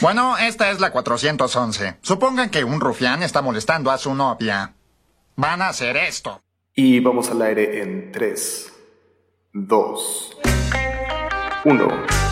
Bueno, esta es la 411. Supongan que un rufián está molestando a su novia. Van a hacer esto. Y vamos al aire en 3, 2, 1.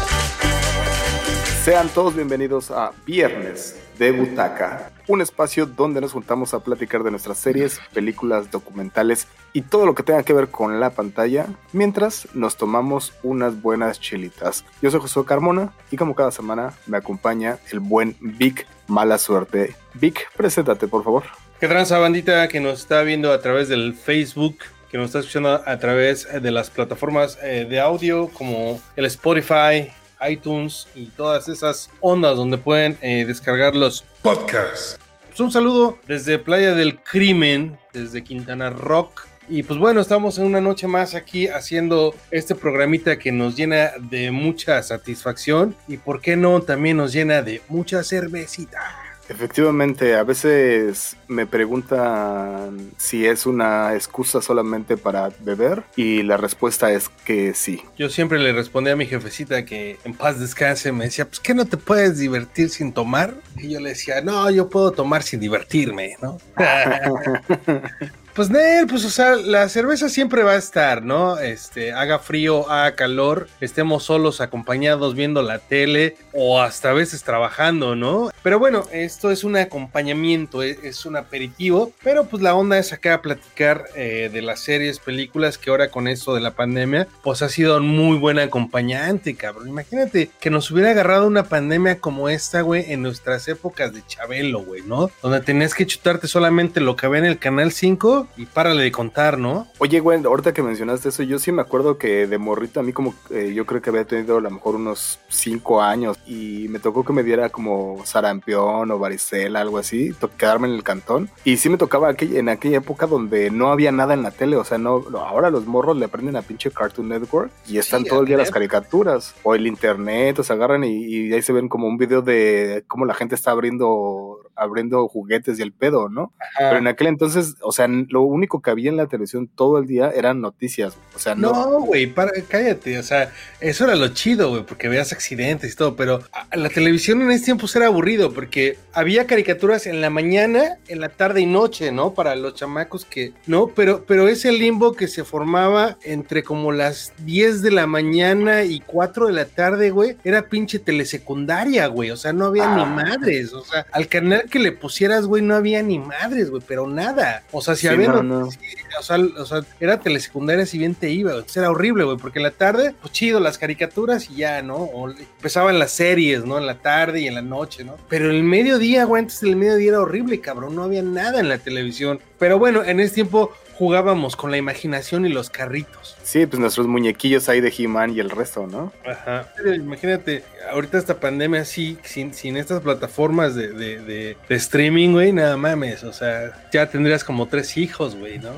Sean todos bienvenidos a Viernes de Butaca, un espacio donde nos juntamos a platicar de nuestras series, películas, documentales y todo lo que tenga que ver con la pantalla, mientras nos tomamos unas buenas chilitas. Yo soy Josué Carmona y como cada semana me acompaña el buen Vic Mala Suerte. Vic, preséntate por favor. ¿Qué tranza bandita que nos está viendo a través del Facebook? que nos está escuchando a través de las plataformas eh, de audio como el Spotify, iTunes y todas esas ondas donde pueden eh, descargar los podcasts. Pues un saludo desde Playa del Crimen, desde Quintana Rock. Y pues bueno, estamos en una noche más aquí haciendo este programita que nos llena de mucha satisfacción y por qué no también nos llena de mucha cervecita. Efectivamente, a veces me preguntan si es una excusa solamente para beber y la respuesta es que sí. Yo siempre le respondí a mi jefecita que en paz descanse, me decía, pues que no te puedes divertir sin tomar. Y yo le decía, no, yo puedo tomar sin divertirme, ¿no? Pues Nel, pues o sea, la cerveza siempre va a estar, ¿no? Este, haga frío, haga calor, estemos solos acompañados viendo la tele o hasta a veces trabajando, ¿no? Pero bueno, esto es un acompañamiento, e, es, un aperitivo, pero pues la onda es acá platicar eh, de las series, películas que ahora con esto de la pandemia, pues ha sido un muy buen acompañante, cabrón. Imagínate que nos hubiera agarrado una pandemia como esta, güey, en nuestras épocas de Chabelo, güey, ¿no? Donde tenías que chutarte solamente lo que ve en el canal 5 y párale de contar, ¿no? Oye, güey, ahorita que mencionaste eso, yo sí me acuerdo que de morrito a mí como eh, yo creo que había tenido a lo mejor unos cinco años y me tocó que me diera como sarampión o varicela, algo así, quedarme en el cantón. Y sí me tocaba en aquella época donde no había nada en la tele, o sea, no, ahora los morros le aprenden a pinche Cartoon Network y están todo el día las caricaturas o el internet, o se agarran y, ahí se ven como un video de cómo la gente está abriendo abriendo juguetes y el pedo, ¿no? Pero en aquel entonces, o sea, lo único que había en la televisión todo el día eran noticias. O sea, no. No, güey, cállate. O sea, eso era lo chido, güey, porque veías accidentes y todo. Pero la televisión en ese tiempo era aburrido porque había caricaturas en la mañana, en la tarde y noche, ¿no? Para los chamacos que. No, pero, pero ese limbo que se formaba entre como las 10 de la mañana y 4 de la tarde, güey, era pinche telesecundaria, güey. O sea, no había ni ah. madres. O sea, al canal que le pusieras, güey, no había ni madres, güey, pero nada. O sea, si había no, o, sea, o, sea, era telesecundaria si bien te iba, era horrible, güey, porque en la tarde, pues chido, las caricaturas y ya, ¿no? O empezaban las series, ¿no? En la tarde y en la noche, ¿no? Pero el mediodía, güey, antes del mediodía era horrible, cabrón, no había nada en la televisión. Pero bueno, en ese tiempo jugábamos con la imaginación y los carritos. Sí, pues nuestros muñequillos ahí de He-Man y el resto, ¿no? Ajá. Imagínate, ahorita esta pandemia así, sin, sin estas plataformas de, de, streaming, güey, nada mames. O sea, ya tendrías como tres hijos, güey, ¿no?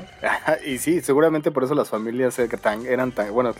y sí, seguramente por eso las familias eran tan, bueno,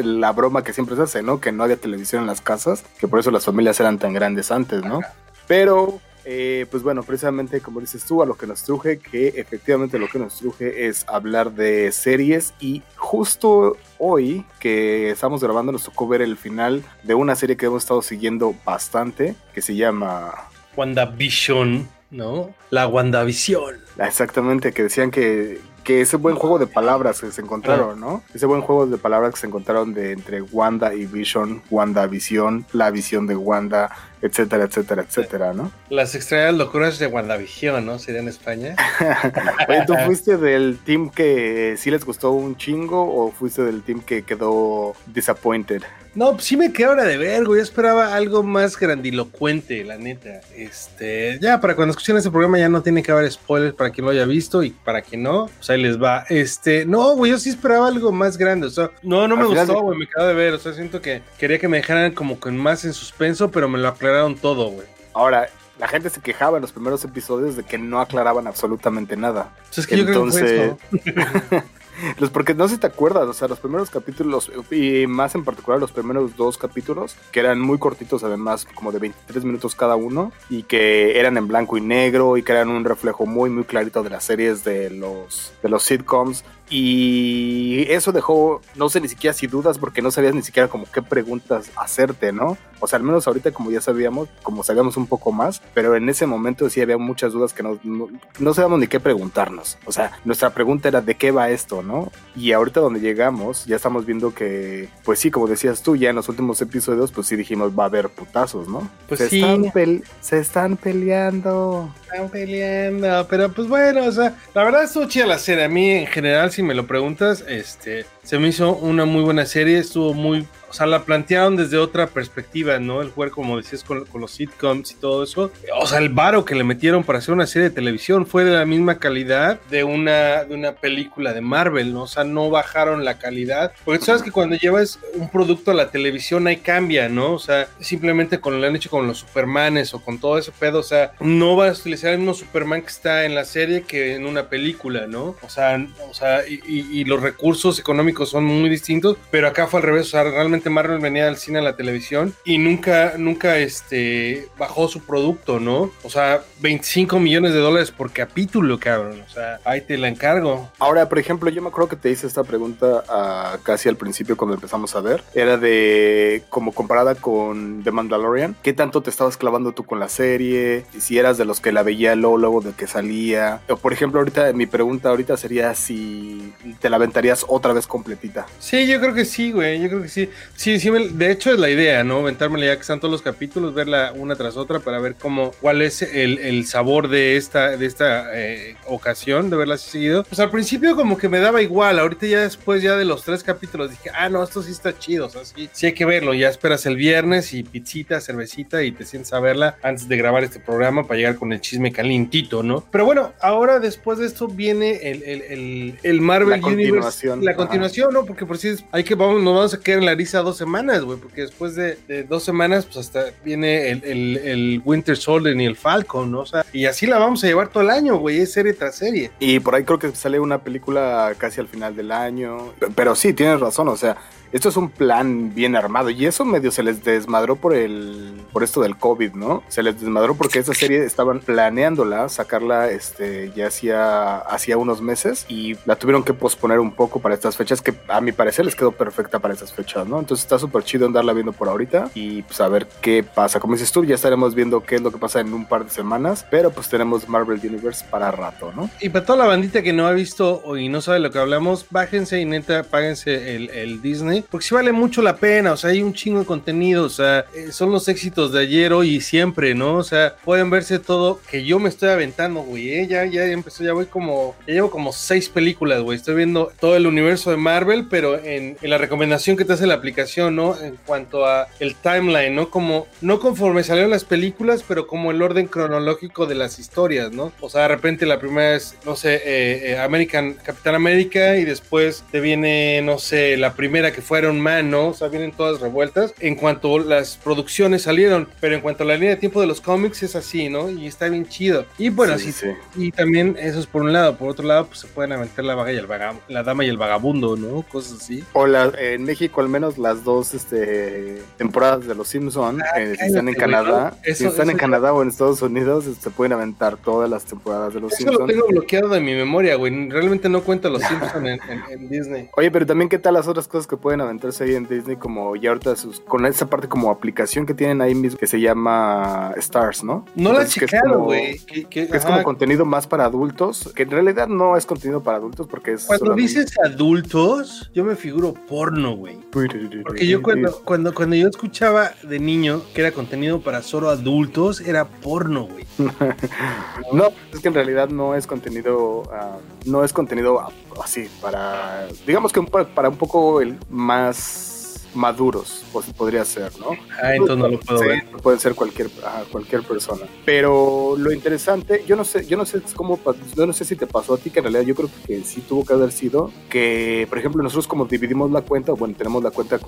la, broma que siempre se hace, ¿no? Que no había televisión en las casas, que por eso las familias eran tan grandes antes, ¿no? Pero eh, pues bueno, precisamente como dices tú, a lo que nos truje, que efectivamente lo que nos truje es hablar de series y justo hoy que estamos grabando nos tocó ver el final de una serie que hemos estado siguiendo bastante, que se llama... WandaVision, ¿no? La WandaVision. Exactamente, que decían que, que ese buen juego de palabras que se encontraron, ¿no? Ese buen juego de palabras que se encontraron de entre Wanda y Vision, Wanda Visión, la visión de Wanda, etcétera, etcétera, etcétera, ¿no? Las extrañas locuras de WandaVision, ¿no? Sería en España. Oye, ¿tú fuiste del team que sí les gustó un chingo o fuiste del team que quedó disappointed? No, pues sí me quedé ahora de ver, güey. Yo esperaba algo más grandilocuente, la neta. Este, ya para cuando escuchen este programa ya no tiene que haber spoilers para quien lo haya visto y para quien no, pues ahí les va. Este, no, güey, yo sí esperaba algo más grande. O sea, no, no me gustó, güey, me quedé de ver. O sea, siento que quería que me dejaran como con más en suspenso, pero me lo aclararon todo, güey. Ahora, la gente se quejaba en los primeros episodios de que no aclaraban absolutamente nada. Entonces, que Entonces, yo creo Los, porque no sé si te acuerdas, o sea, los primeros capítulos, y más en particular los primeros dos capítulos, que eran muy cortitos, además, como de 23 minutos cada uno, y que eran en blanco y negro, y que eran un reflejo muy, muy clarito de las series de los, de los sitcoms, Y eso dejó, no sé ni siquiera si dudas, porque no sabías ni siquiera como qué preguntas hacerte, ¿no? O sea, al menos ahorita como ya sabíamos, como sabíamos un poco más, pero en ese momento sí había muchas dudas que no, no, sabíamos ni qué preguntarnos. O sea, nuestra pregunta era de qué va esto, ¿no? Y ahorita donde llegamos, ya estamos viendo que, pues sí, como decías tú, ya en los últimos episodios, pues sí dijimos va a haber putazos, ¿no? Pues se sí. Están se están peleando. Están peleando, pero pues bueno, o sea, la verdad estuvo chida la serie. A mí en general, si me lo preguntas, este, se me hizo una muy buena serie, estuvo muy o sea, la plantearon desde otra perspectiva, ¿no? El juego, como decías, con, los sitcoms y todo eso. O sea, el varo que le metieron para hacer una serie de televisión fue de la misma calidad de una, de una película de Marvel, ¿no? O sea, no bajaron la calidad. Porque tú sabes que cuando llevas un producto a la televisión ahí cambia, ¿no? O sea, simplemente con lo han hecho con los Supermanes o con todo ese pedo, o sea, no vas a utilizar el mismo Superman que está en la serie que en una película, ¿no? O sea, o sea y, y los recursos económicos son muy distintos, pero acá fue al revés, o sea, realmente Marvel venía al cine a la televisión y nunca, nunca este, bajó su producto, ¿no? O sea, 25 millones de dólares por capítulo, cabrón. O sea, ahí te la encargo. Ahora, por ejemplo, yo me acuerdo que te hice esta pregunta uh, casi al principio cuando empezamos a ver. Era de, como comparada con The Mandalorian, ¿qué tanto te estabas clavando tú con la serie? Y si eras de los que la veía luego, luego de que salía. O, por ejemplo, ahorita mi pregunta ahorita sería si te la aventarías otra vez completita. Sí, yo creo que sí, güey. Yo creo que sí. Sí, sí, de hecho es la idea, ¿no? Aventármela ya que están todos los capítulos, verla una tras otra para ver cómo, cuál es el, el sabor de esta, de esta eh, ocasión de verla seguido. Pues al principio como que me daba igual, ahorita ya después ya de los tres capítulos dije, ah, no, esto sí está chido, o sea, sí, sí hay que verlo, ya esperas el viernes y pizzita, cervecita y te sientes a verla antes de grabar este programa para llegar con el chisme calientito, ¿no? Pero bueno, ahora después de esto viene el, el, el, el Marvel la Universe. La continuación, ¿no? Porque por si es, hay que, vamos, nos vamos a quedar en la risa dos semanas, güey, porque después de, dos semanas, pues hasta viene el, el, Winter Soldier y el Falcon, ¿no? O sea, y así la vamos a llevar todo el año, güey, es serie tras serie. Y por ahí creo que sale una película casi al final del año. Pero sí, tienes razón, o sea, esto es un plan bien armado y eso medio se les desmadró por el por esto del COVID, ¿no? Se les desmadró porque esa serie estaban planeándola, sacarla este ya hacía hacía unos meses y la tuvieron que posponer un poco para estas fechas que a mi parecer les quedó perfecta para estas fechas, ¿no? Entonces está súper chido andarla viendo por ahorita y pues a ver qué pasa. Como dices tú, ya estaremos viendo qué es lo que pasa en un par de semanas, pero pues tenemos Marvel Universe para rato, ¿no? Y para toda la bandita que no ha visto y no sabe lo que hablamos, bájense y neta, páguense el, el Disney porque sí vale mucho la pena, o sea, hay un chingo de contenido, o sea, eh, son los éxitos de ayer, hoy y siempre, ¿no? O sea, pueden verse todo, que yo me estoy aventando, güey, ¿eh? ya, ya empezó, ya voy como, ya llevo como seis películas, güey, estoy viendo todo el universo de Marvel, pero en, la recomendación que te hace la aplicación, ¿no? En cuanto a el timeline, ¿no? Como, no conforme salieron las películas, pero como el orden cronológico de las historias, ¿no? O sea, de repente la primera es, no sé, eh, American, Capitán América, y después te viene, no sé, la primera que fue Iron Man, ¿no? O sea, vienen todas revueltas en cuanto las producciones salieron, pero en cuanto a la línea de tiempo de los cómics es así, ¿no? Y está bien chido. Y bueno, sí, sí, y también eso es por un lado, por otro lado, pues se pueden aventar la vaga y el vagabundo, la dama y el vagabundo, ¿no? Cosas así. O la, en México al menos las dos este, temporadas de Los Simpsons, ah, eh, si están en Canadá, si están en Canadá o en Estados Unidos, se pueden aventar todas las temporadas de Los Simpsons. Eso lo tengo bloqueado de mi memoria, güey. Realmente no cuento Los Simpsons en, en Disney. Oye, pero también qué tal las otras cosas que pueden aventarse ahí en Disney como ya ahorita sus, con esa parte como aplicación que tienen ahí mismo que se llama Stars, ¿no? No la he checado, güey. es como contenido más para adultos, que en realidad no es contenido para adultos porque es... Cuando dices adultos, yo me figuro porno, güey. Porque yo cuando, cuando, cuando yo escuchaba de niño que era contenido para solo adultos, era porno, güey. no, es que en realidad no es contenido, ah, no es contenido así, para, digamos que para un poco el más maduros, pues, podría ser, ¿no? Ah, entonces no lo puedo ver. Puede ser cualquier, cualquier persona. Pero lo interesante, yo no sé, yo no sé cómo, yo no sé si te pasó a ti, que en realidad yo creo que sí tuvo que haber sido que, por ejemplo, nosotros como dividimos la cuenta, bueno, tenemos la cuenta,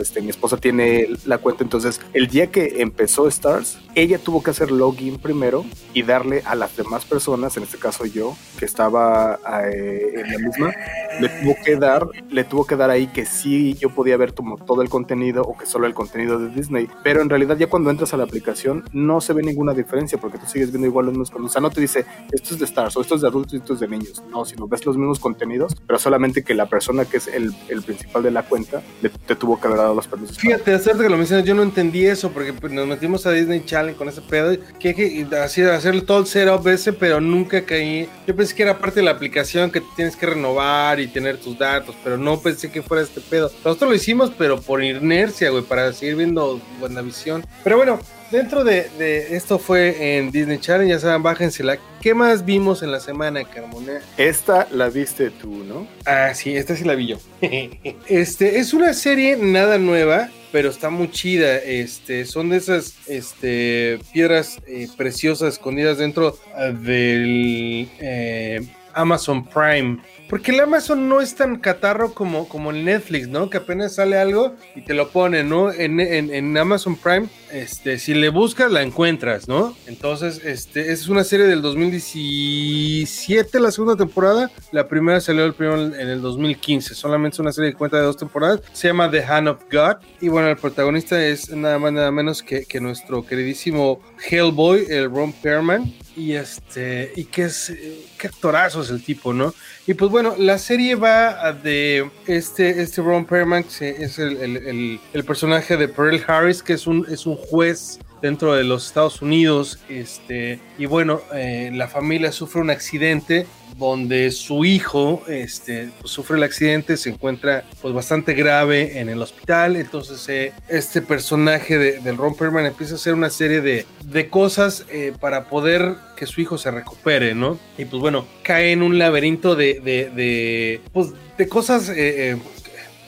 este, mi esposa tiene la cuenta, entonces el día que empezó Stars, ella tuvo que hacer login primero y darle a las demás personas, en este caso yo, que estaba eh, en la misma, le tuvo que dar, le tuvo que dar ahí que sí yo podía ver como todo el contenido o que solo el contenido de Disney. Pero en realidad ya cuando entras a la aplicación no se ve ninguna diferencia porque tú sigues viendo igual los mismos contenidos. O sea, no te dice esto es de Stars o esto es de adultos y esto es de niños. No, sino ves los mismos contenidos, pero solamente que la persona que es el, principal de la cuenta te tuvo que haber dado los permisos. Fíjate, hacerte que lo mencionas, yo no entendí eso porque pues, nos metimos a Disney Challenge con ese pedo que hay que hacer todo el setup ese, pero nunca caí. Yo pensé que era parte de la aplicación que tienes que renovar y tener tus datos, pero no pensé que fuera este pedo. Nosotros lo hicimos, pero por inercia, güey, para seguir viendo visión Pero bueno, dentro de, esto fue en Disney Channel, ya saben, bájensela. ¿Qué más vimos en la semana, Carmona? Esta la viste tú, ¿no? Ah, sí, esta sí la vi yo. este, es una serie nada nueva, pero está muy chida. Este, son de esas este, piedras eh, preciosas escondidas dentro del eh, Amazon Prime. Porque el Amazon no es tan catarro como, como el Netflix, ¿no? Que apenas sale algo y te lo pone, ¿no? En, en, Amazon Prime, este, si le buscas, la encuentras, ¿no? Entonces, este, es una serie del 2017, la segunda temporada. La primera salió el primero en el 2015. Solamente es una serie que cuenta de dos temporadas. Se llama The Hand of God. Y bueno, el protagonista es nada más, nada menos que, que nuestro queridísimo Hellboy, el Ron Perlman. Y este, y que es, qué actorazo es el tipo, ¿no? Y pues bueno, la serie va de este, este Ron Perlman, que es el, el, personaje de Pearl Harris, que es un, es un juez dentro de los Estados Unidos. Este, y bueno, eh, la familia sufre un accidente donde su hijo este, pues, sufre el accidente, se encuentra pues bastante grave en el hospital, entonces eh, este personaje de, del Ron Perlman empieza a hacer una serie de, de cosas eh, para poder que su hijo se recupere, ¿no? Y pues bueno, cae en un laberinto de, de, de, pues, de cosas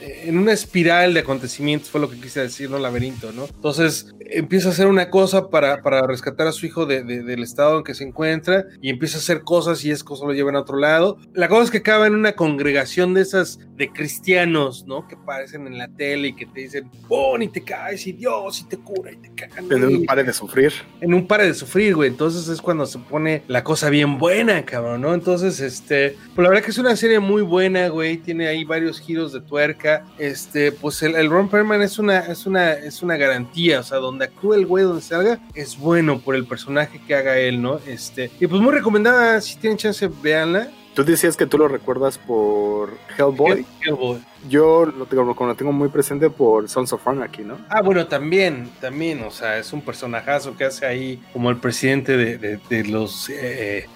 en una espiral de acontecimientos, fue lo que quise decir, ¿no? Laberinto, ¿no? Entonces empieza a hacer una cosa para, para rescatar a su hijo del estado en que se encuentra y empieza a hacer cosas y es cosas lo llevan a otro lado. La cosa es que acaba en una congregación de esas de cristianos, ¿no? Que aparecen en la tele y que te dicen, oh, y te caes y Dios y te cura y te cagan. En un pare de sufrir. En un pare de sufrir, güey. Entonces es cuando se pone la cosa bien buena, cabrón, ¿no? Entonces, este, pues la verdad que es una serie muy buena, güey. Tiene ahí varios giros de tuerca este, pues el, Ron Perlman es una, es una, es una garantía, o sea, donde actúa el güey, donde salga, es bueno por el personaje que haga él, ¿no? Este, y pues muy recomendada, si tienen chance, véanla. Tú decías que tú lo recuerdas por Hellboy. Hellboy. Yo lo tengo, lo tengo muy presente por Sons of Anarchy, ¿no? Ah, bueno, también, también, o sea, es un personajazo que hace ahí como el presidente de, de, los eh,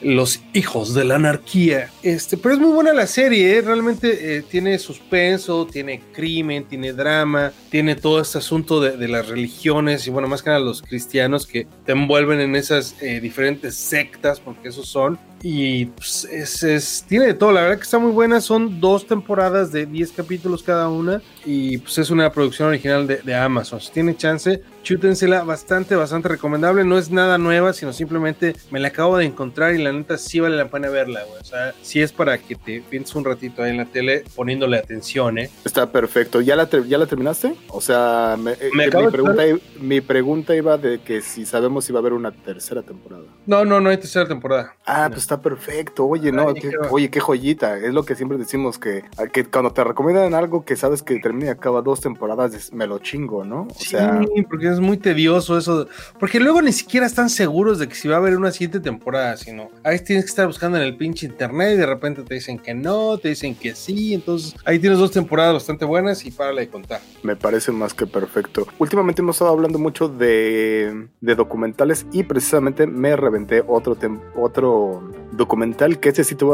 los hijos de la anarquía. Este, pero es muy buena la serie, ¿eh? realmente eh, tiene suspenso, tiene crimen, tiene drama, tiene todo este asunto de, las religiones y bueno, más que nada los cristianos que te envuelven en esas eh, diferentes sectas, porque esos son. Y pues, es, tiene de todo, la verdad que está muy buena. Son dos temporadas de 10 capítulos cada una. Y pues es una producción original de, de Amazon. Si tiene chance, chútensela, bastante, bastante recomendable. No es nada nueva, sino simplemente me la acabo de encontrar y la neta sí vale la pena verla, güey. O sea, sí es para que te pienses un ratito ahí en la tele poniéndole atención, ¿eh? Está perfecto. ¿Ya la, ya la terminaste? O sea, me, eh, mi, pregunta, mi pregunta iba de que si sabemos si va a haber una tercera temporada. No, no, no hay tercera temporada. Ah, pues está perfecto. Oye, no, oye, qué joyita. Es lo que siempre decimos que, que cuando te recomiendan algo que sabes que termina y acaba dos temporadas, me lo chingo, ¿no? O sea, porque es muy tedioso eso, porque luego ni siquiera están seguros de que si va a haber una siguiente temporada, sino ahí tienes que estar buscando en el pinche internet y de repente te dicen que no, te dicen que sí, entonces ahí tienes dos temporadas bastante buenas y párale de contar. Me parece más que perfecto. Últimamente hemos estado hablando mucho de, de documentales y precisamente me reventé otro, otro documental que ese sí te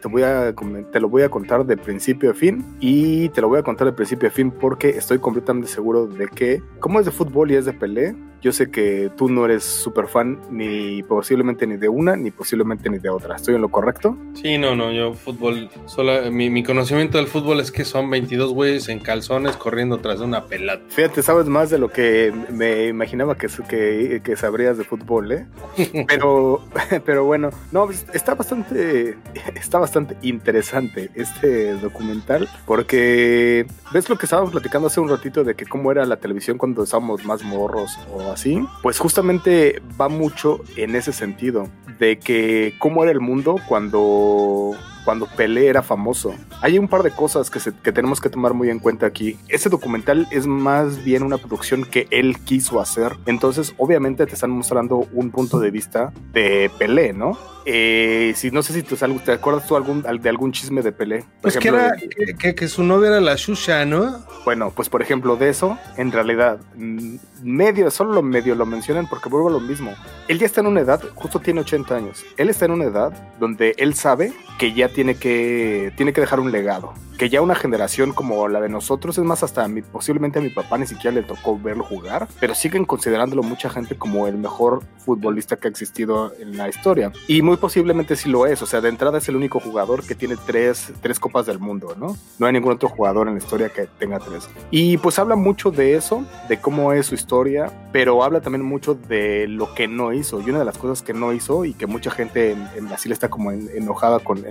te, voy a, te lo voy a contar de principio a fin y te lo voy a contar de principio a fin porque estoy completamente seguro de que como es de fútbol y es de pelea, yo sé que tú no eres súper fan ni posiblemente ni de una ni posiblemente ni de otra. ¿Estoy en lo correcto? Sí, no, no, yo fútbol, solo, mi, conocimiento del fútbol es que son 22 güeyes en calzones corriendo tras una pelota. Fíjate, sabes más de lo que me imaginaba que, que, que sabrías de fútbol, ¿eh? pero, pero bueno, no, pues, está bastante, está bastante interesante este documental porque ves lo que estábamos platicando hace un ratito de que cómo era la televisión cuando estábamos más morros o pues justamente va mucho en ese sentido, de que cómo era el mundo cuando cuando Pelé era famoso. Hay un par de cosas que, que tenemos que tomar muy en cuenta aquí. Ese documental es más bien una producción que él quiso hacer. Entonces, obviamente te están mostrando un punto de vista de Pelé, ¿no? Eh, si no sé si te, te acuerdas tú algún, de algún chisme de Pelé. pues que era que, que, su novia era la Shusha, ¿no? Bueno, pues por ejemplo, de eso, en realidad, mm, medio, solo lo medio lo mencionan porque vuelvo a lo mismo. Él ya está en una edad, justo tiene 80 años. Él está en una edad donde él sabe que ya tiene que, tiene que dejar un legado. Que ya una generación como la de nosotros, es más, hasta mi, posiblemente a mi papá ni siquiera le tocó verlo jugar, pero siguen considerándolo mucha gente como el mejor futbolista que ha existido en la historia. Y muy posiblemente sí lo es, o sea, de entrada es el único jugador que tiene tres, tres copas del mundo, ¿no? No hay ningún otro jugador en la historia que tenga tres. Y pues habla mucho de eso, de cómo es su historia, pero habla también mucho de lo que no hizo. Y una de las cosas que no hizo y que mucha gente en, Brasil está como enojada con,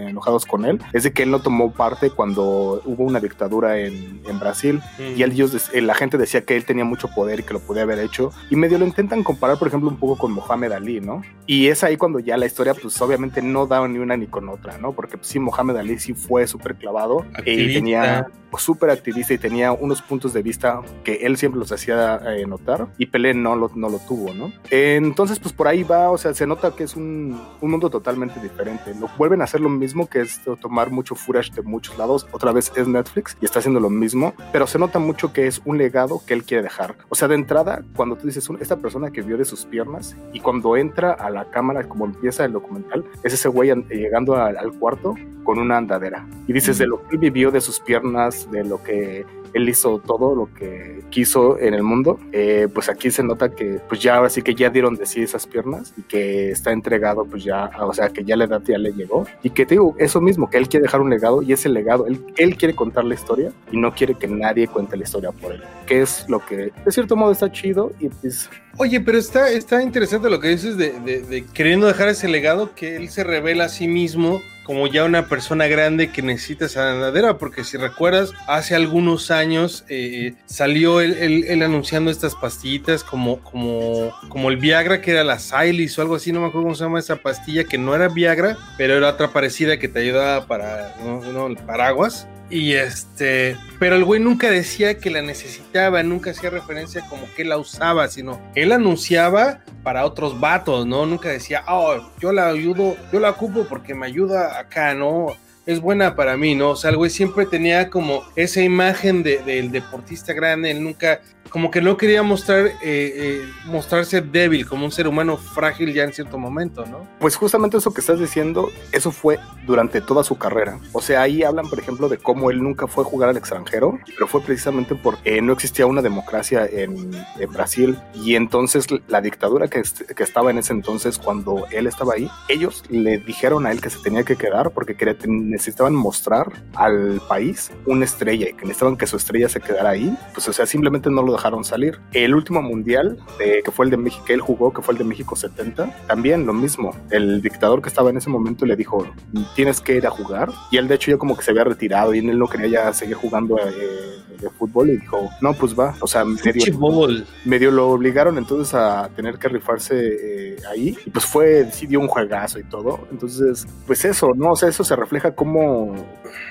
con él, es de que él no tomó parte cuando hubo una dictadura en, en Brasil y ellos, la gente decía que él tenía mucho poder y que lo podía haber hecho. Y medio lo intentan comparar, por ejemplo, un poco con Mohamed Ali, ¿no? Y es ahí cuando ya la historia, pues obviamente no daba ni una ni con otra, ¿no? Porque pues, sí, Mohamed Ali sí fue súper clavado y tenía súper activista y tenía unos puntos de vista que él siempre los hacía eh, notar y Pelé no lo, no lo tuvo, ¿no? Entonces, pues por ahí va, o sea, se nota que es un, un mundo totalmente diferente. Lo vuelven a hacer lo mismo que es tomar mucho footage de muchos lados. Otra vez es Netflix y está haciendo lo mismo, pero se nota mucho que es un legado que él quiere dejar. O sea, de entrada, cuando tú dices, esta persona que vio de sus piernas y cuando entra a la cámara, como empieza el documental, es ese güey llegando al, al cuarto con una andadera. Y dices, de lo que él vivió de sus piernas, de lo que él hizo todo lo que quiso en el mundo, eh, pues aquí se nota que pues ya ahora sí que ya dieron de sí esas piernas y que está entregado pues ya, o sea que ya la edad ya le llegó. Y que te digo eso mismo, que él quiere dejar un legado y ese legado, él, él quiere contar la historia y no quiere que nadie cuente la historia por él, que es lo que de cierto modo está chido y pues Oye, pero está, está interesante lo que dices de, de, queriendo dejar ese legado que él se revela a sí mismo como ya una persona grande que necesita esa andadera, porque si recuerdas, hace algunos años eh, salió él, anunciando estas pastillitas como, como, como el Viagra, que era la Silis o algo así, no me acuerdo cómo se llama esa pastilla, que no era Viagra, pero era otra parecida que te ayudaba para ¿no? el paraguas. Y este, pero el güey nunca decía que la necesitaba, nunca hacía referencia como que la usaba, sino él anunciaba para otros vatos, ¿no? Nunca decía, oh, yo la ayudo, yo la ocupo porque me ayuda acá, ¿no? Es buena para mí, ¿no? O sea, el güey siempre tenía como esa imagen del deportista grande, él nunca como que no quería mostrar, eh, eh, mostrarse débil, como un ser humano frágil ya en cierto momento, ¿no? Pues justamente eso que estás diciendo, eso fue durante toda su carrera. O sea, ahí hablan, por ejemplo, de cómo él nunca fue a jugar al extranjero, pero fue precisamente porque no existía una democracia en, Brasil y entonces la dictadura que, que, estaba en ese entonces, cuando él estaba ahí, ellos le dijeron a él que se tenía que quedar porque necesitaban mostrar al país una estrella y que necesitaban que su estrella se quedara ahí. Pues, o sea, simplemente no lo dejaron salir. El último mundial, que fue el de México, que él jugó, que fue el de México 70, también lo mismo. El dictador que estaba en ese momento le dijo, tienes que ir a jugar. Y él de hecho ya como que se había retirado y él no quería ya seguir jugando eh, de fútbol y dijo, no, pues va. O sea, medio, medio lo obligaron entonces a tener que rifarse eh, ahí. Y pues fue, sí dio un juegazo y todo. Entonces, pues eso, ¿no? O sea, eso se refleja como,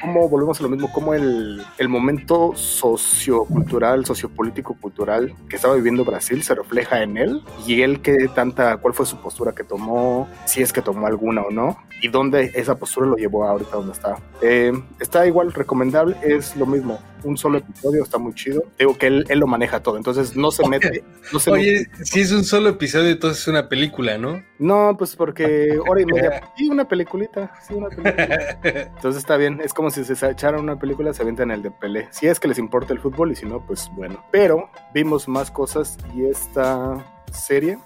como volvemos a lo mismo, como el, el momento sociocultural, sociopolítico cultural que estaba viviendo Brasil se refleja en él y él que tanta, cuál fue su postura que tomó, si es que tomó alguna o no, y dónde esa postura lo llevó ahorita donde está. Eh, está igual recomendable, es lo mismo, un solo episodio está muy chido. Digo que él, él lo maneja todo, entonces no se mete. No se Oye, si es un solo episodio, entonces es una película, ¿no? No, pues porque hora y media. Sí, una peliculita, sí, una película. Entonces está bien, es como si se echaran una película, se avientan el de Pelé. Si es que les importa el fútbol y si no, pues bueno. Pero vimos más cosas y esta serie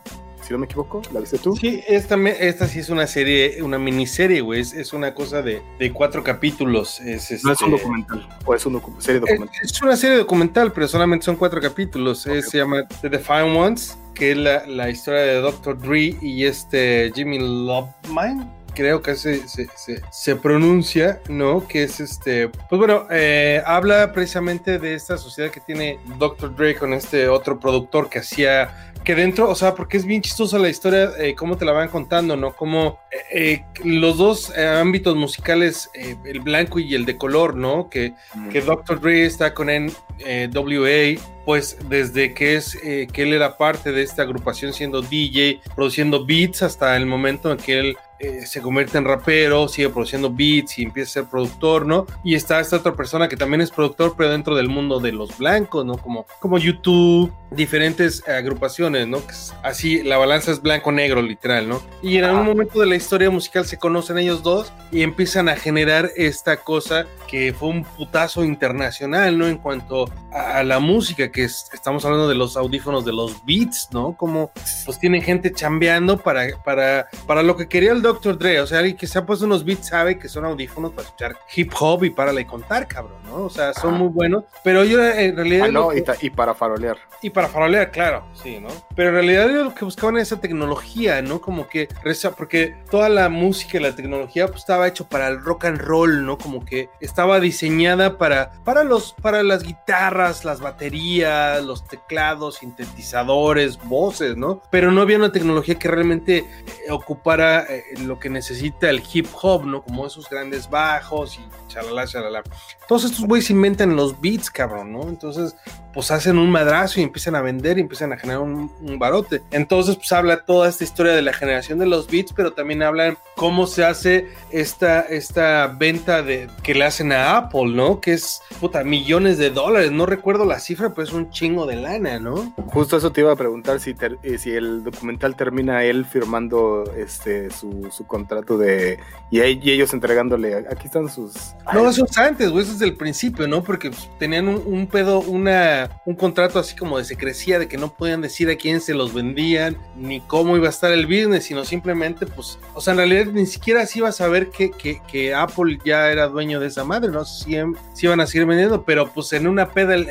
si no me equivoco, ¿la viste tú? Sí, esta, esta sí es una serie, una miniserie, güey, es, una cosa de, cuatro capítulos. Es, no es un este, documental, o es una serie documental. Es, una serie documental, pero solamente son cuatro capítulos, se llama The Defiant Ones, que es la, historia de Dr. Dre y este Jimmy Lovemine creo que se, se, se, pronuncia, ¿no? Que es este, pues bueno, eh, habla precisamente de esta sociedad que tiene Dr. Dre con este otro productor que hacía que dentro, o sea, porque es bien chistosa la historia, eh, cómo te la van contando, ¿no? Como eh, los dos ámbitos musicales, el blanco y el de color, ¿no? Que, que Dr. Dre está con NWA, pues desde que es que él era parte de esta agrupación siendo DJ, produciendo beats hasta el momento en que él eh, se convierte en rapero, sigue produciendo beats y empieza a ser productor, ¿no? Y está esta otra persona que también es productor, pero dentro del mundo de los blancos, ¿no? Como, como YouTube, diferentes agrupaciones, ¿no? Así, la balanza es blanco-negro, literal, ¿no? Y en algún momento de la historia musical se conocen ellos dos y empiezan a generar esta cosa que fue un putazo internacional, ¿no? En cuanto a, la música, que estamos hablando de los audífonos de los beats, ¿no? Como pues tienen gente chambeando para, para, para lo que quería el Dr. Dre, o sea, alguien que se ha puesto unos beats sabe que son audífonos para escuchar hip hop y para le contar, cabrón, ¿no? O sea, son muy buenos, pero yo en realidad... Ah, no, y, para farolear. Y para farolear, claro, sí, ¿no? Pero en realidad yo lo que buscaban era esa tecnología, ¿no? Como que, porque toda la música y la tecnología pues estaba hecho para el rock and roll, ¿no? Como que estaba diseñada para, para, los, para las guitarras, las baterías, los teclados, sintetizadores, voces, ¿no? Pero no había una tecnología que realmente eh, ocupara eh, lo que necesita el hip hop, ¿no? Como esos grandes bajos y chalala, chalala. Todos estos güeyes inventan los beats, cabrón, ¿no? Entonces, pues hacen un madrazo y empiezan a vender y empiezan a generar un, barote. Entonces, pues habla toda esta historia de la generación de los beats, pero también hablan cómo se hace esta, esta venta de, que le hacen a Apple, ¿no? Que es, puta, millones de dólares. No recuerdo la cifra, pero es un chingo de lana, ¿no? Justo eso te iba a preguntar si, eh, si el documental termina él firmando este su, su contrato de... Y, ellos entregándole, aquí están sus... No, eso es antes, güey, eso es del principio, ¿no? Porque pues, tenían un, pedo, una, un contrato así como de secrecía, de que no podían decir a quién se los vendían, ni cómo iba a estar el business, sino simplemente, pues, o sea, en realidad ni siquiera se iba a saber que, que, Apple ya era dueño de esa madre, ¿no? Si, si iban a seguir vendiendo, pero pues en una peda el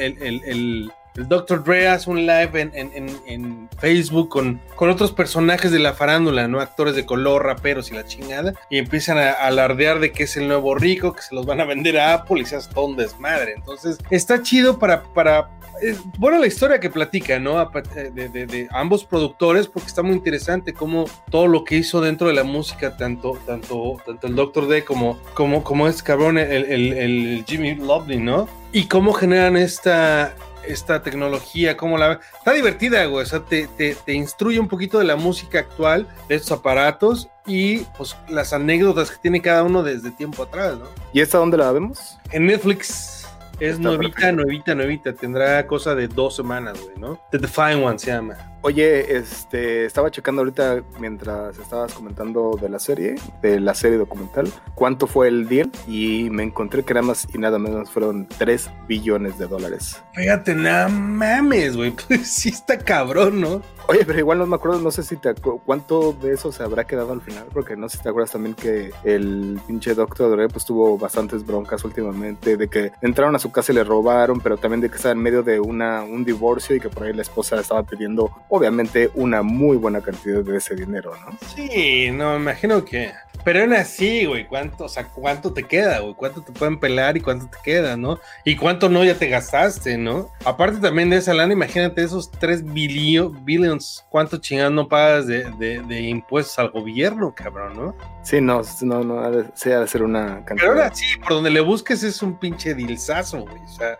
el Dr. Dre hace un live en, Facebook con, con, otros personajes de la farándula, ¿no? Actores de color, raperos y la chingada. Y empiezan a alardear de que es el nuevo rico, que se los van a vender a Apple y se hace todo un desmadre. Entonces, está chido para, para bueno, la historia que platica, ¿no? Eh, de, ambos productores, porque está muy interesante cómo todo lo que hizo dentro de la música, tanto, tanto, tanto el Dr. D como, como, como este cabrón, el, el Jimmy Lovely, ¿no? Y cómo generan esta, esta tecnología, cómo la... Está divertida, güey, o sea, te, te, instruye un poquito de la música actual, de estos aparatos y pues las anécdotas que tiene cada uno desde tiempo atrás, ¿no? ¿Y esta dónde la vemos? En Netflix. Es nuevita, nuevita, nuevita. Tendrá cosa de dos semanas, güey, ¿no? The Define One se llama. Oye, este, estaba checando ahorita mientras estabas comentando de la serie, de la serie documental, cuánto fue el deal y me encontré que nada más y nada menos fueron 3 billones de dólares. Fíjate, nada mames, güey, pues sí está cabrón, ¿no? Oye, pero igual no me acuerdo, no sé si te cuánto de eso se habrá quedado al final, porque no sé si te acuerdas también que el pinche Doctor Dre pues tuvo bastantes broncas últimamente, de que entraron a su casa y le robaron, pero también de que estaba en medio de una, un divorcio y que por ahí la esposa estaba pidiendo obviamente una muy buena cantidad de ese dinero, ¿no? Sí, no, me imagino que pero aún así, güey, ¿cuánto, o sea, cuánto te queda, güey? ¿Cuánto te pueden pelar y cuánto te queda, no? Y cuánto no ya te gastaste, ¿no? Aparte también de esa lana, imagínate esos 3 billions, ¿cuánto chingados no pagas de, de, impuestos al gobierno, cabrón, no? Sí, no, no, no, ha de, ha de ser una cantidad. Pero ahora sí, por donde le busques es un pinche dilzazo, güey, o sea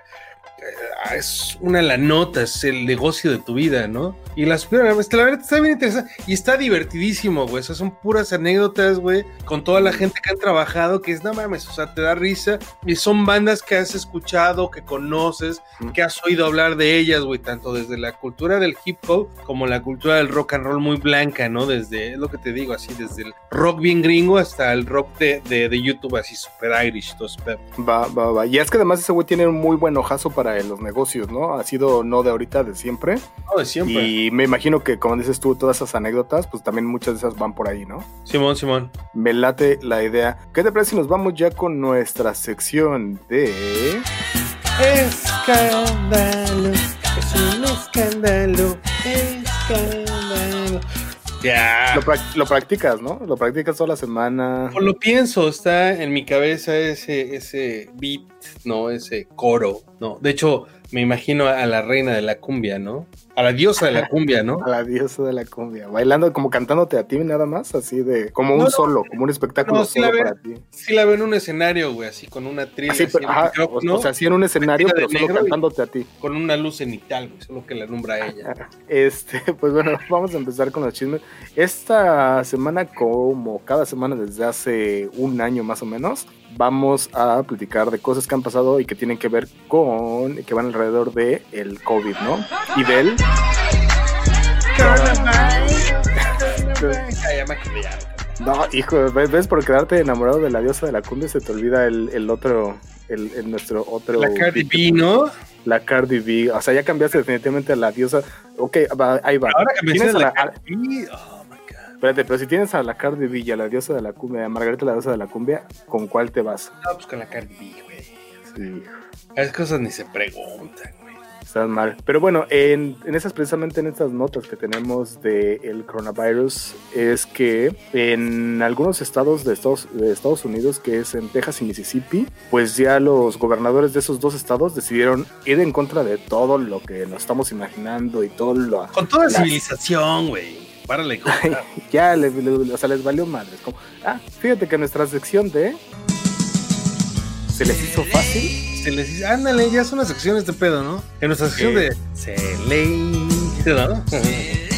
es una la nota, es el negocio de tu vida, ¿no? Y la supieron, la verdad está bien interesante y está divertidísimo, güey. O son puras anécdotas, güey, con toda la gente que han trabajado, que es, no mames, o sea, te da risa. Y son bandas que has escuchado, que conoces, que has oído hablar de ellas, güey, tanto desde la cultura del hip hop como la cultura del rock and roll muy blanca, ¿no? Desde, es lo que te digo, así, desde el rock bien gringo hasta el rock de, de, YouTube, así, super Irish, todo Va, va, va. Y es que además ese güey tiene un muy buen ojazo para los negocios, ¿no? Ha sido no de ahorita, de siempre. No, de siempre. Y me imagino que, como dices tú, todas esas anécdotas, pues también muchas de esas van por ahí, ¿no? Simón, Simón. Me late la idea. ¿Qué te parece si nos vamos ya con nuestra sección de... Escándalo, es un escándalo, escándalo. Ya. Lo, practicas, ¿no? Lo practicas toda la semana. lo pienso, está en mi cabeza ese, ese beat, ¿no? Ese coro, ¿no? De hecho, me imagino a la reina de la cumbia, ¿no? A la diosa de la cumbia, ¿no? A la diosa de la cumbia. Bailando, como cantándote a ti nada más, así de, como un no. solo, como un espectáculo No, sí solo la ve- para ti. Sí la veo en un escenario, güey, así con una trilla, Así, pero, ajá, o, sea, sí en un escenario, pero solo cantándote a ti. con una luz cenital, güey, solo que la alumbra a ella. Este, pues bueno, vamos a empezar con los chismes. Esta semana, como cada semana desde hace un año más o menos, vamos a platicar de cosas que han pasado y que tienen que ver con, que van alrededor de el COVID, ¿no? Y del... No, hijo, ¿ves? ves? Por quedarte enamorado de la diosa de la cumbia se te olvida el, el otro, el, el nuestro otro... La Cardi B, ¿no? La Cardi B. O sea, ya cambiaste definitivamente a la diosa. Ok, va, ahí va. Ahora que me Tienes dices a la la- Cardi B, oh my god. Espérate, pero si tienes a la Cardi B y a la diosa de la cumbia, a Margarita la diosa de la cumbia, ¿con cuál te vas? No, pues con la Cardi B, güey. Sí, Esas cosas ni se preguntan, estás mal. Pero bueno, en, en esas, precisamente en estas notas que tenemos del coronavirus, es que en algunos estados de Estados, de Estados Unidos, que es en Texas y Mississippi, pues ya los gobernadores de esos dos estados decidieron ir en contra de todo lo que nos estamos imaginando y todo lo, Con toda Las- civilización, güey. Párale, ya le- le- o sea, les valió madres. Como, ah, fíjate que nuestra sección de se les hizo fácil. Se les dice, ándale, ya es una sección este pedo, ¿no? En nuestra sección de se ¿no?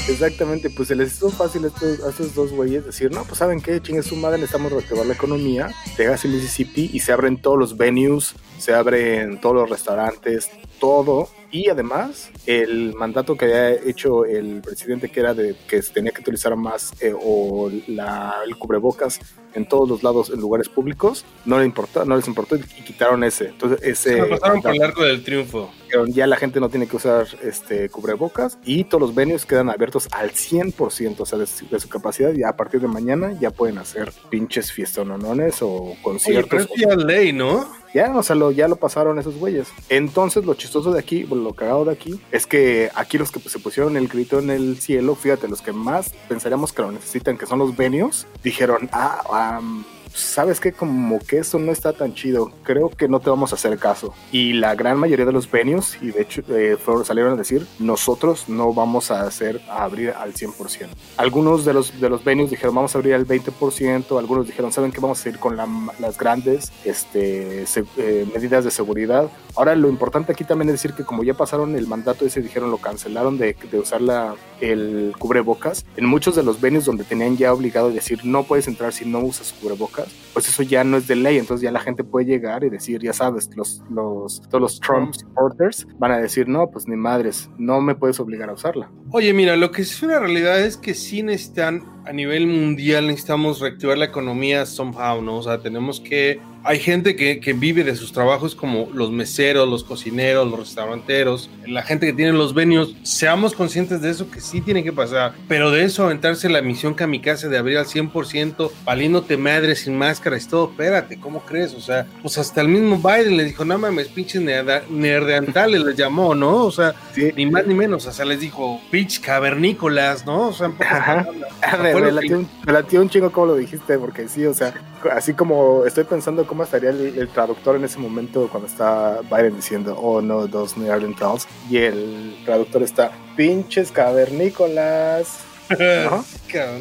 Exactamente, pues se les hizo fácil a estos, a estos dos güeyes decir, no, pues saben qué, chingue su madre, necesitamos reactivar la economía, Texas y Mississippi, y se abren todos los venues, se abren todos los restaurantes, todo. Y además, el mandato que había hecho el presidente, que era de que se tenía que utilizar más eh, o la, el cubrebocas en todos los lados, en lugares públicos, no, le importó, no les importó y quitaron ese. Entonces, ese Se pasaron por el arco del triunfo. ya la gente no tiene que usar este cubrebocas y todos los venues quedan abiertos al 100%, o sea, de, su- de su capacidad y a partir de mañana ya pueden hacer pinches fiestononones o Oye, conciertos. pero es ya ley, ¿no? Ya, o sea, lo, ya lo pasaron esos güeyes. Entonces, lo chistoso de aquí, lo cagado de aquí, es que aquí los que se pusieron el grito en el cielo, fíjate, los que más pensaríamos que lo necesitan, que son los venues, dijeron, ah, am, sabes que como que eso no está tan chido, creo que no te vamos a hacer caso. Y la gran mayoría de los venues, y de hecho eh, salieron a decir, nosotros no vamos a hacer a abrir al 100%. Algunos de los, de los venues dijeron, vamos a abrir al 20%, algunos dijeron, ¿saben que Vamos a ir con la- las grandes este, eh, medidas de seguridad. Ahora lo importante aquí también es decir que como ya pasaron el mandato ese, dijeron, lo cancelaron de usar la, el cubrebocas, en muchos de los venues donde tenían ya obligado a decir, no puedes entrar si no usas cubrebocas, pues eso ya no es de ley, entonces ya la gente puede llegar y decir, ya sabes, los, los, todos los Trump supporters van a decir, no, pues ni madres, no me puedes obligar a usarla. Oye, mira, lo que es una realidad es que sí necesitan, a nivel mundial, necesitamos reactivar la economía somehow, ¿no? O sea, tenemos que... Hay gente que, que vive de sus trabajos como los meseros, los cocineros, los restauranteros, la gente que tiene los venios. Seamos conscientes de eso que sí tiene que pasar. Pero de eso aventarse la misión kamikaze de abrir al 100%, valiéndote madre sin máscara y todo, espérate, ¿cómo crees? O sea, pues hasta el mismo Biden le dijo, no mames, pinches neandertales les llamó, ¿no? O sea, Sí. ni más ni menos, o sea, les dijo, pinch cavernícolas, ¿no? O sea, en pocas. Me, me latió un, me latió un chingo como lo dijiste, porque sí, o sea, así como estoy pensando cómo estaría el, el traductor en ese momento cuando está Biden diciendo, oh no, those Neanderthals, y el traductor está, pinches cavernícolas. ¿no?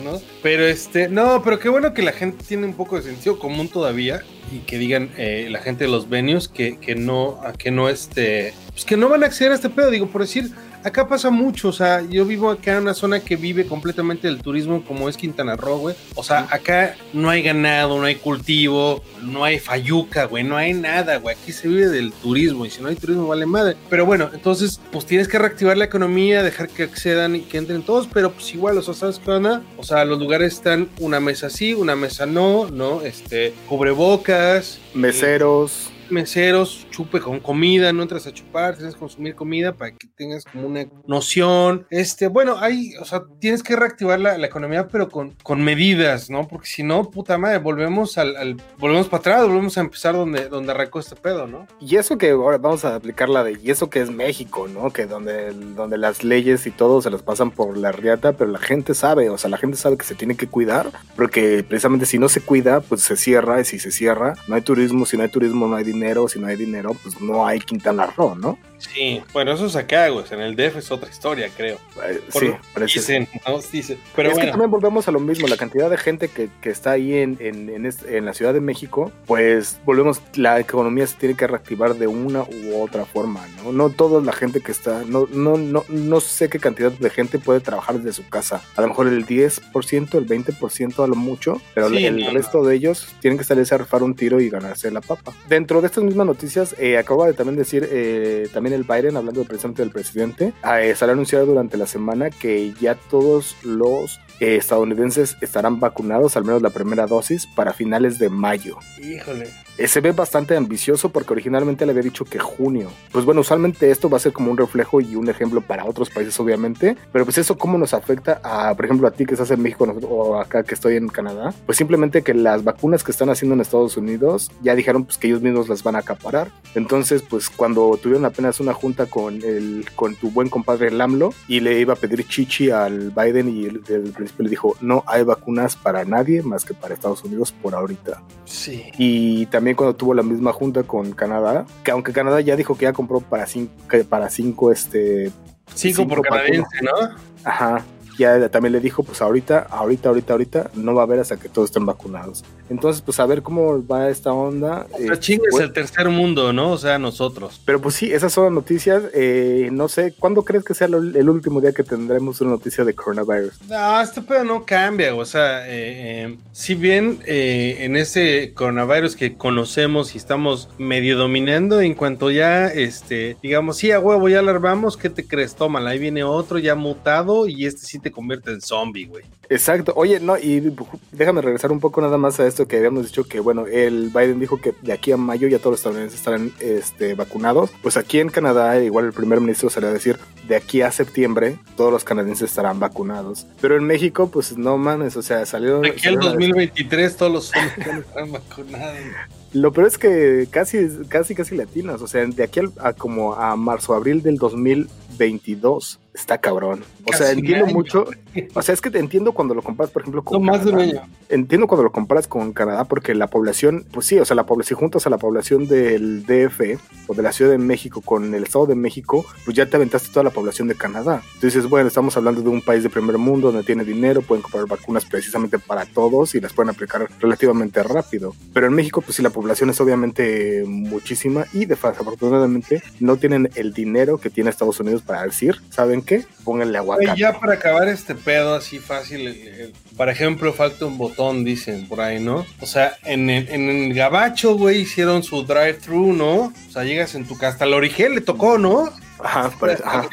¿no? Pero este, no, pero qué bueno que la gente tiene un poco de sentido común todavía y que digan eh, la gente de los venues que, que no, a que no este, pues que no van a acceder a este pedo, digo, por decir, acá pasa mucho, o sea, yo vivo acá en una zona que vive completamente del turismo como es Quintana Roo, güey, o sea, acá no hay ganado, no hay cultivo, no hay fayuca, güey, no hay nada, güey, aquí se vive del turismo y si no hay turismo vale madre, pero bueno, entonces, pues tienes que reactivar la economía, dejar que accedan y que entren todos, pero pues igual, o sea, ¿sabes qué onda? O sea, los lugares están una mesa sí, una mesa no, ¿no? Este, cubrebocas, Meseros. meseros, chupe con comida, no entras a chupar, tienes que consumir comida para que tengas como una noción. Este, bueno, hay, o sea, tienes que reactivar la, la economía, pero con, con medidas, ¿no? Porque si no, puta madre, volvemos al, al- volvemos para atrás, volvemos a empezar donde, donde arrancó este pedo, ¿no? Y eso que ahora vamos a aplicar la de, y eso que es México, ¿no? Que donde, donde las leyes y todo se las pasan por la riata, pero la gente sabe, o sea, la gente sabe que se tiene que cuidar, porque precisamente si no se cuida, pues se cierra, y si se cierra, no hay turismo, si no hay turismo no hay dinero, si no hay dinero, Pues no hay Quintana Roo, ¿no? Sí, bueno, eso es acá, güey. En el DF es otra historia, creo. Eh, sí, parece. Dicen, ¿no? Dicen. Pero es bueno. que también volvemos a lo mismo, la cantidad de gente que, que está ahí en, en, en, este- en la Ciudad de México, pues volvemos, la economía se tiene que reactivar de una u otra forma, ¿no? No toda la gente que está, no, no, no, no sé qué cantidad de gente puede trabajar desde su casa. A lo mejor el 10%, el 20% a lo mucho, pero Sí, el no, resto de ellos tienen que salirse a rifar un tiro y ganarse la papa. Dentro de estas mismas noticias, eh, acaba de también decir eh, también el Biden, hablando precisamente del presidente, eh, salió anunciado durante la semana que ya todos los eh, estadounidenses estarán vacunados, al menos la primera dosis, para finales de mayo. Híjole. Eh, se ve bastante ambicioso porque originalmente le había dicho que junio. Pues bueno, usualmente esto va a ser como un reflejo y un ejemplo para otros países, obviamente. Pero pues eso, ¿cómo nos afecta a, por ejemplo, a ti que estás en México o acá que estoy en Canadá? Pues simplemente que las vacunas que están haciendo en Estados Unidos ya dijeron pues que ellos mismos las van a acaparar. Entonces, pues cuando tuvieron apenas una junta con el, con tu buen compadre Lamlo y le iba a pedir chichi al Biden y desde el principio le dijo, no hay vacunas para nadie más que para Estados Unidos por ahorita. Sí. Y también cuando tuvo la misma junta con Canadá, que aunque Canadá ya dijo que ya compró para cinco, para cinco este, Cinco, Cinco por canadiense, ¿no? ajá, ya también le dijo, pues ahorita, ahorita, ahorita, ahorita, no va a haber hasta que todos estén vacunados. Entonces, pues a ver cómo va esta onda. O sea, Eh, chingues bueno, el tercer mundo, ¿no? O sea, nosotros. pero pues sí, esas son las noticias. Eh, no sé, ¿cuándo crees que sea el último día que tendremos una noticia de coronavirus? No, este pedo no cambia, o sea, eh, eh, si bien en ese coronavirus que conocemos y estamos medio dominando, en cuanto ya, este, digamos, sí, a huevo, ya alarmamos, ¿qué te crees? Tómala, ahí viene otro ya mutado y este sí te convierte en zombie, güey. Exacto. Oye, no, y déjame regresar un poco nada más a esto que habíamos dicho que, bueno, el Biden dijo que de aquí a mayo ya todos los estadounidenses estarán este, vacunados. Pues aquí en Canadá, igual el primer ministro salió a decir, de aquí a septiembre todos los canadienses estarán vacunados. Pero en México, pues no mames, o sea, salieron... Aquí al salieron a decir- 2023 todos los vacunados. Lo peor es que casi, casi, casi latinas. O sea, de aquí a como a marzo, abril del 2022 está cabrón. O sea, Casi entiendo mucho. O sea, es que te entiendo cuando lo comparas, por ejemplo, No, con más de un año. Entiendo cuando lo comparas con Canadá porque la población, pues sí, o sea, la población, si juntas a la población del DF o de la Ciudad de México con el Estado de México, pues ya te aventaste toda la población de Canadá. Entonces, bueno, estamos hablando de un país de primer mundo donde tiene dinero, pueden comprar vacunas precisamente para todos y las pueden aplicar relativamente rápido. Pero en México, pues sí, la población es obviamente muchísima y desafortunadamente no tienen el dinero que tiene Estados Unidos para decir, ¿saben qué? Pónganle aguacate. ya para acabar este pedo así fácil, el- por ejemplo, falta un botón, dicen por ahí, ¿no? O sea, en el, en el gabacho, güey, hicieron su drive-thru, ¿no? O sea, llegas en tu casa, hasta el origen le tocó, ¿no? Ajá, parece- ajá.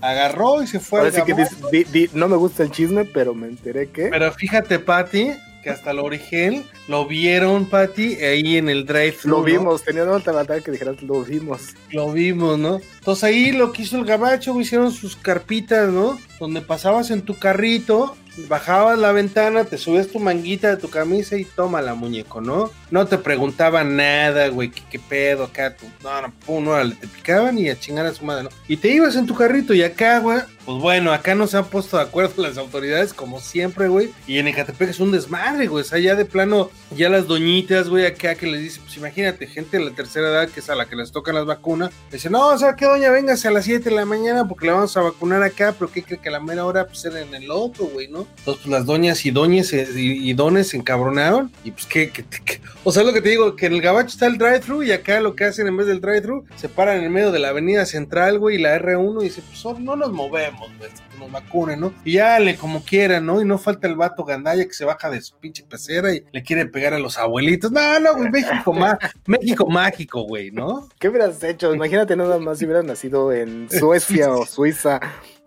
Agarró y se fue al sí que di- di- no me gusta el chisme, pero me enteré que... Pero fíjate, Patty, que hasta el origen lo vieron, Patty, ahí en el drive-thru. Lo ¿no? vimos, tenía una batalla que dijeras, lo vimos. Lo vimos, ¿no? Entonces ahí lo que hizo el gabacho, hicieron sus carpitas, ¿no? Donde pasabas en tu carrito, bajabas la ventana, te subías tu manguita de tu camisa y toma la muñeco, ¿no? No te preguntaban nada, güey, ¿qué, pedo acá? Tú, no, no, pum, no, te picaban y a chingar a su madre, ¿no? Y te ibas en tu carrito y acá, güey, pues bueno, acá no se han puesto de acuerdo las autoridades, como siempre, güey. Y en Ecatepec es un desmadre, güey. O sea, ya de plano, ya las doñitas, güey, acá que les dicen, pues imagínate, gente de la tercera edad, que es a la que les tocan las vacunas, dicen, no, o sea, que doña, véngase a las 7 de la mañana porque la vamos a vacunar acá, pero ¿qué cree que la mera hora, pues era en el otro, güey, ¿no? Entonces, pues las doñas y doñes eh, y, dones se encabronaron y pues, ¿qué, qué, qué? O sea, lo que te digo, que en el gabacho está el drive-thru y acá lo que hacen en vez del drive-thru, se paran en el medio de la avenida central, güey, y la R1 y dicen, pues no nos movemos, güey, que nos vacunen, ¿no? Y ya le como quieran, ¿no? Y no falta el vato gandalla que se baja de su pinche pecera y le quiere pegar a los abuelitos. No, no, güey, México, má- México mágico, güey, ¿no? ¿Qué hubieras hecho? Imagínate nada más si hubieras nacido en Suecia o Suiza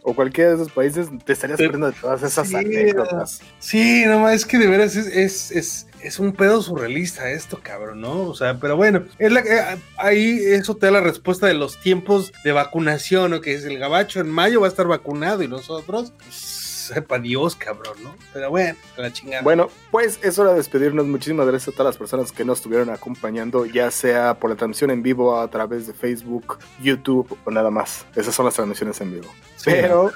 o cualquiera de esos países, te estarías perdiendo de todas esas Sí, anécdotas. Sí, nomás es que de veras es, es, es, es un pedo surrealista esto, cabrón, ¿no? O sea, pero bueno, es la, eh, ahí eso te da la respuesta de los tiempos de vacunación, ¿no? Que es el gabacho en mayo va a estar vacunado y nosotros, pues, sepa Dios, cabrón, ¿no? Pero bueno, la chingada. Bueno, pues es hora de despedirnos. Muchísimas gracias a todas las personas que nos estuvieron acompañando, ya sea por la transmisión en vivo a través de Facebook, YouTube o nada más. Esas son las transmisiones en vivo. Sí, Pero,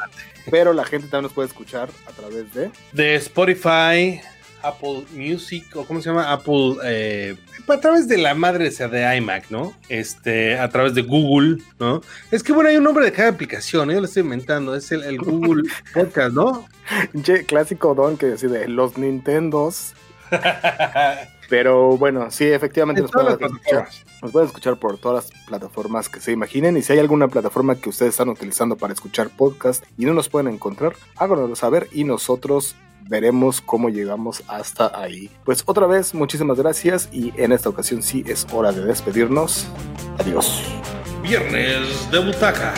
pero la gente también nos puede escuchar a través de... de Spotify, Apple Music o cómo se llama Apple eh, a través de la madre sea de iMac, ¿no? Este, a través de Google, ¿no? Es que bueno, hay un nombre de cada aplicación, ¿eh? yo lo estoy inventando, es el, Google Podcast, ¿no? clásico don que decide los Nintendos. Pero bueno, sí, efectivamente nos pueden, escuchar, nos pueden escuchar por todas las plataformas que se imaginen. Y si hay alguna plataforma que ustedes están utilizando para escuchar podcast y no nos pueden encontrar, háganoslo saber y nosotros veremos cómo llegamos hasta ahí. Pues otra vez, muchísimas gracias y en esta ocasión sí es hora de despedirnos. Adiós. Viernes de Butaca.